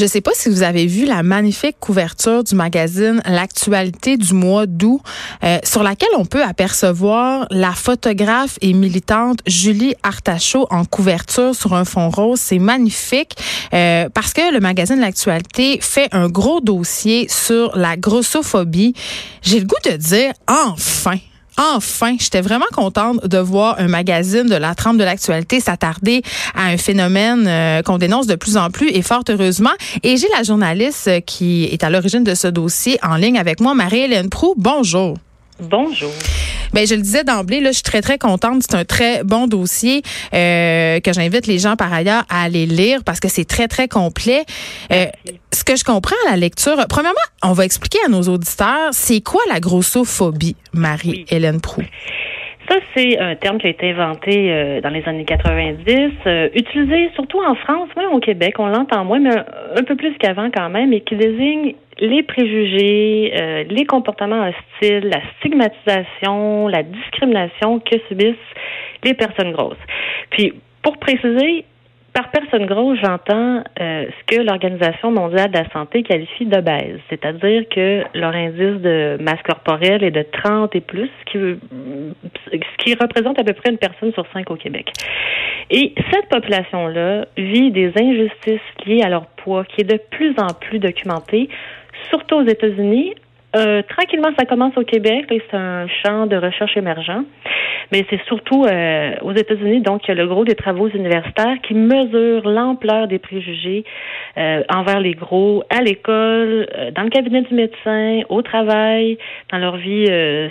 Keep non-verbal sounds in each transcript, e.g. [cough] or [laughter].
Je sais pas si vous avez vu la magnifique couverture du magazine L'actualité du mois d'août, euh, sur laquelle on peut apercevoir la photographe et militante Julie Artachot en couverture sur un fond rose. C'est magnifique euh, parce que le magazine L'actualité fait un gros dossier sur la grossophobie. J'ai le goût de dire enfin enfin, j'étais vraiment contente de voir un magazine de la trempe de l'actualité s'attarder à un phénomène euh, qu'on dénonce de plus en plus et fort heureusement. Et j'ai la journaliste qui est à l'origine de ce dossier en ligne avec moi, Marie-Hélène Prou. Bonjour. Bonjour. Ben, je le disais d'emblée, là, je suis très, très contente. C'est un très bon dossier euh, que j'invite les gens par ailleurs à aller lire parce que c'est très, très complet. Euh, ce que je comprends à la lecture, premièrement, on va expliquer à nos auditeurs, c'est quoi la grossophobie, Marie-Hélène Prou? Ça, c'est un terme qui a été inventé euh, dans les années 90, euh, utilisé surtout en France, oui, au Québec, on l'entend moins, mais un, peu plus qu'avant quand même, et qui désigne les préjugés, euh, les comportements hostiles, la stigmatisation, la discrimination que subissent les personnes grosses. Puis, pour préciser, par personne grosse, j'entends euh, ce que l'Organisation mondiale de la santé qualifie d'obèse, c'est-à-dire que leur indice de masse corporelle est de 30 et plus, ce qui, ce qui représente à peu près une personne sur cinq au Québec. Et cette population-là vit des injustices liées à leur poids, qui est de plus en plus documentée, surtout aux États-Unis, euh, tranquillement, ça commence au Québec. C'est un champ de recherche émergent. Mais c'est surtout euh, aux États-Unis, donc, il y a le gros des travaux universitaires qui mesurent l'ampleur des préjugés euh, envers les gros à l'école, dans le cabinet du médecin, au travail, dans leur vie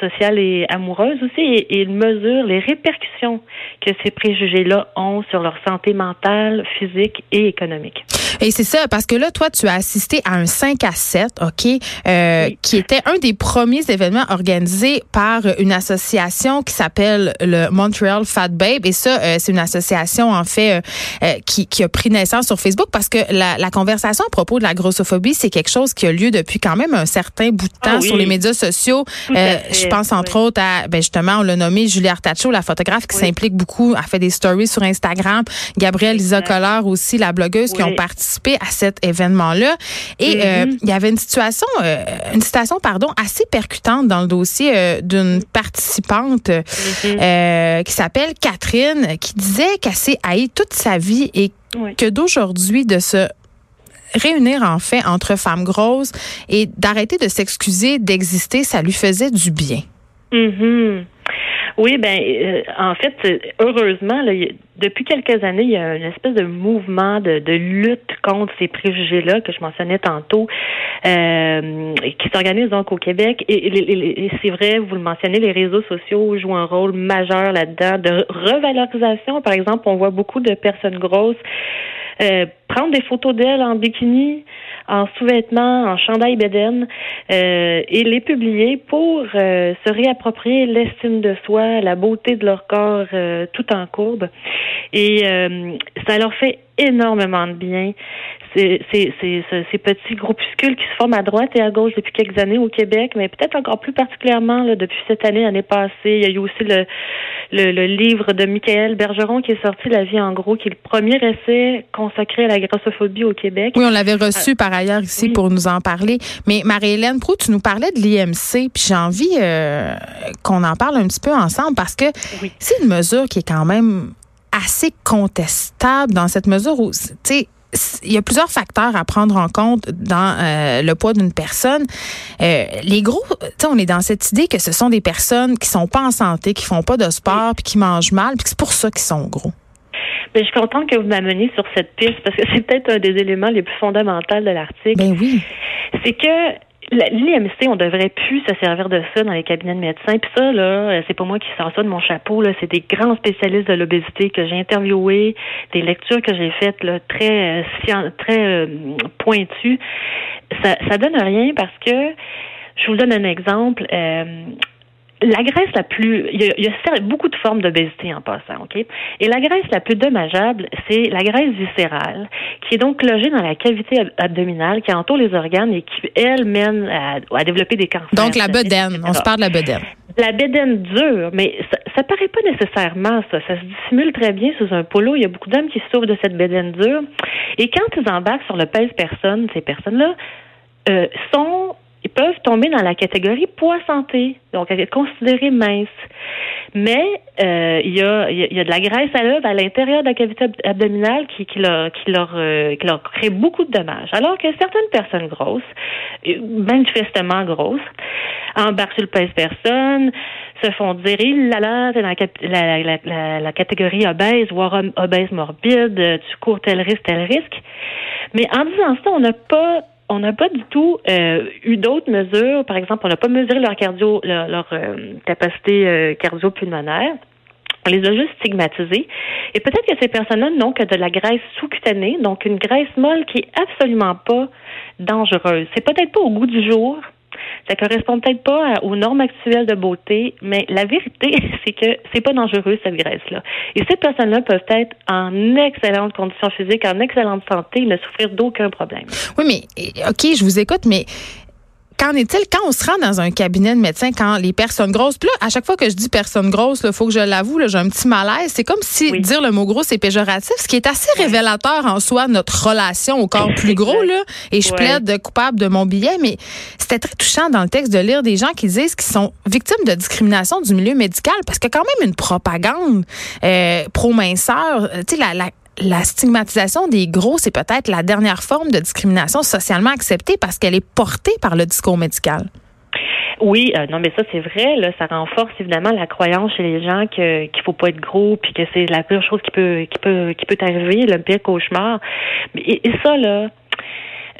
sociale et amoureuse aussi. Et, et ils mesurent les répercussions que ces préjugés-là ont sur leur santé mentale, physique et économique. Et c'est ça, parce que là, toi, tu as assisté à un 5 à 7, OK, euh, qui était un des premiers événements organisés par une association qui s'appelle le Montreal Fat Babe. Et ça, euh, c'est une association, en fait, euh, qui, qui, a pris naissance sur Facebook parce que la, la, conversation à propos de la grossophobie, c'est quelque chose qui a lieu depuis quand même un certain bout de temps ah sur les médias sociaux. je pense, entre autres, à, ben justement, on l'a nommé Julie Artacho, la photographe qui s'implique beaucoup, a fait des stories sur Instagram. Gabrielle Lisa Collard aussi, la blogueuse, qui ont participé à cet événement-là. Et euh, mm-hmm. il y avait une situation, euh, une citation, pardon, assez percutante dans le dossier euh, d'une participante mm-hmm. qui s'appelle Catherine, qui disait qu'elle s'est haïe toute sa vie et que d'aujourd'hui, de se réunir en fait entre femmes grosses et d'arrêter de s'excuser d'exister, ça lui faisait du bien. Mm-hmm. Oui, ben euh, en fait, heureusement, depuis quelques années, il y a une espèce de mouvement de, lutte contre ces préjugés-là que je mentionnais tantôt, euh, qui s'organise donc au Québec. Et, c'est vrai, vous le mentionnez, les réseaux sociaux jouent un rôle majeur là-dedans de revalorisation. Par exemple, on voit beaucoup de personnes grosses euh, prendre des photos d'elles en bikini en sous-vêtements, en chandail bédaine, euh, et les publier pour euh, se réapproprier l'estime de soi, la beauté de leur corps euh, tout en courbe. Et ça leur fait énormément de bien. C'est, ces petits groupuscules qui se forment à droite et à gauche depuis quelques années au Québec, mais peut-être encore plus particulièrement là, depuis cette année, l'année passée. Il y a eu aussi le, le, livre de Michael Bergeron qui est sorti, La vie en gros, qui est le premier essai consacré à la grossophobie au Québec. Oui, on l'avait reçu ah, par ailleurs ici pour nous en parler. Mais Marie-Hélène Proux, tu nous parlais de l'IMC, puis j'ai envie euh, qu'on en parle un petit peu ensemble parce que c'est une mesure qui est quand même assez contestable dans cette mesure où, tu sais, il y a plusieurs facteurs à prendre en compte dans euh, le poids d'une personne. Euh, les gros, tu sais, on est dans cette idée que ce sont des personnes qui sont pas en santé, qui font pas de sport, puis qui mangent mal, puis c'est pour ça qu'ils sont gros. Mais je suis contente que vous m'ameniez sur cette piste parce que [laughs] c'est peut-être un des éléments les plus fondamentaux de l'article. Ben oui. C'est que L'IMC, on devrait plus se servir de ça dans les cabinets de médecins. Puis ça, là, euh, c'est pas moi qui sors ça de mon chapeau. Là, c'est des grands spécialistes de l'obésité que j'ai interviewés, des lectures que j'ai faites là, très euh, très euh, pointues. Ça, ça donne rien parce que je vous donne un exemple. La graisse la plus, il y, a, beaucoup de formes d'obésité en passant, ok? Et la graisse la plus dommageable, c'est la graisse viscérale, qui est donc logée dans la cavité abdominale qui entoure les organes et qui elle mène à, développer des cancers. Donc la bedaine, on se parle de la bedaine. La bédaine dure, mais ça, ça paraît pas nécessairement ça. Ça se dissimule très bien sous un polo. Il y a beaucoup d'hommes qui souffrent de cette bédaine dure. Et quand ils embarquent sur le pèse-personne, ces personnes-là euh, sont peuvent tomber dans la catégorie poids santé, donc être considérés minces. Mais euh, il, y a, il y a de la graisse à l'œuvre à l'intérieur de la cavité abdominale qui, qui, leur, qui, leur, euh, qui leur crée beaucoup de dommages. Alors que certaines personnes grosses, euh, manifestement grosses, embarquent sur le pèse-personne, se font dire, il là là, dans la, la, la, la, catégorie obèse, voire obèse morbide, tu cours tel risque, tel risque. Mais en disant ça, on n'a pas on n'a pas du tout euh, eu d'autres mesures. Par exemple, on n'a pas mesuré leur cardio, leur, euh, capacité euh, cardio-pulmonaire. On les a juste stigmatisés. Et peut-être que ces personnes-là n'ont que de la graisse sous-cutanée, donc une graisse molle qui est absolument pas dangereuse. C'est peut-être pas au goût du jour, ça correspond peut-être pas aux normes actuelles de beauté, mais la vérité, [laughs] c'est que c'est pas dangereux cette graisse-là. Et ces personnes-là peuvent être en excellente condition physique, en excellente santé, ne souffrir d'aucun problème. Oui, mais OK, je vous écoute, mais qu'en est-il quand on se rend dans un cabinet de médecin, quand les personnes grosses, puis là, à chaque fois que je dis personne grosse, il faut que je l'avoue, j'ai un petit malaise. C'est comme si dire le mot gros, c'est péjoratif, ce qui est assez révélateur en soi, notre relation au corps plus gros. Là, et je plaide coupable de mon billet, mais c'était très touchant dans le texte de lire des gens qui disent qu'ils sont victimes de discrimination du milieu médical, parce que quand même une propagande euh, pro-minceur, euh, tu sais, la, la la stigmatisation des gros, c'est peut-être la dernière forme de discrimination socialement acceptée parce qu'elle est portée par le discours médical. Oui, euh, non, mais ça c'est vrai. Ça renforce évidemment la croyance chez les gens que qu'il faut pas être gros, puis que c'est la pire chose qui peut qui peut qui peut arriver, le pire cauchemar. et ça là,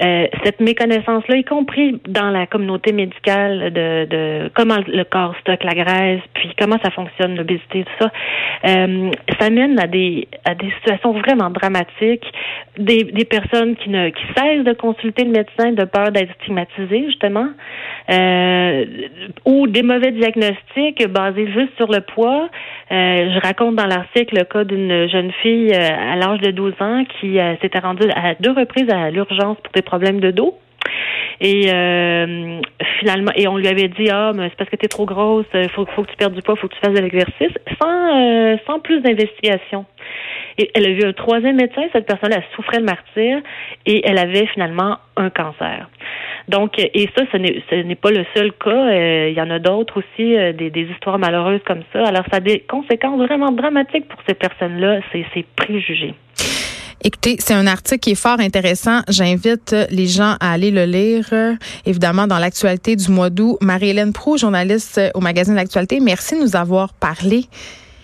euh, cette méconnaissance-là, y compris dans la communauté médicale de, de comment le corps stocke la graisse, puis comment ça fonctionne, l'obésité, tout ça, euh, ça mène à des à des situations vraiment dramatiques, des, des personnes qui ne qui cessent de consulter le médecin de peur d'être stigmatisées, justement, euh, ou des mauvais diagnostics basés juste sur le poids. Euh, je raconte dans l'article le cas d'une jeune fille à l'âge de 12 ans qui s'était rendue à deux reprises à l'urgence pour des problèmes de dos. Et euh, finalement, et on lui avait dit ah, mais c'est parce que tu es trop grosse, il faut, faut que tu perdes du poids, il faut que tu fasses de l'exercice, sans euh, sans plus d'investigation. Et elle a vu un troisième médecin, cette personne elle souffrait de martyr et elle avait finalement un cancer. Donc, et ça, ce n'est, pas le seul cas. Euh, il y en a d'autres aussi, des, des, histoires malheureuses comme ça. Alors, ça a des conséquences vraiment dramatiques pour ces personnes-là, ces, ces préjugés. Écoutez, c'est un article qui est fort intéressant. J'invite les gens à aller le lire. Évidemment, dans l'actualité du mois d'août, Marie-Hélène Prou, journaliste au magazine L'actualité, merci de nous avoir parlé.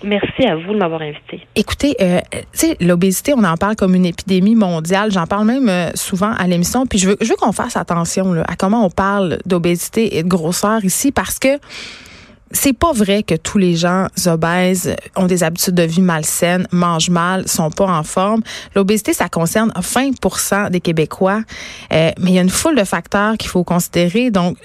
Merci à vous de m'avoir invité. Écoutez, euh, tu sais, l'obésité, on en parle comme une épidémie mondiale. J'en parle même euh, souvent à l'émission. Puis je veux, je veux qu'on fasse attention là, à comment on parle d'obésité et de grosseur ici parce que c'est pas vrai que tous les gens obèses ont des habitudes de vie malsaines, mangent mal, sont pas en forme. L'obésité, ça concerne 20% des Québécois, euh, mais il y a une foule de facteurs qu'il faut considérer. Donc,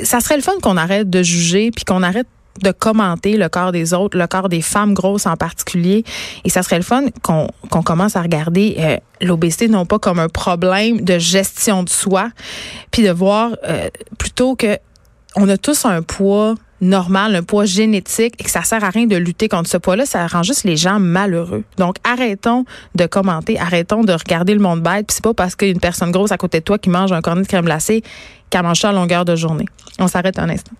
ça serait le fun qu'on arrête de juger puis qu'on arrête de commenter le corps des autres, le corps des femmes grosses en particulier. Et ça serait le fun qu'on commence à regarder euh, l'obésité non pas comme un problème de gestion de soi, puis de voir euh, plutôt que on a tous un poids normal, un poids génétique et que ça sert à rien de lutter contre ce poids-là, ça rend juste les gens malheureux. Donc arrêtons de commenter, arrêtons de regarder le monde bête, puis c'est pas parce qu'il y a une personne grosse à côté de toi qui mange un cornet de crème glacée qu'elle mange ça à longueur de journée. On s'arrête un instant.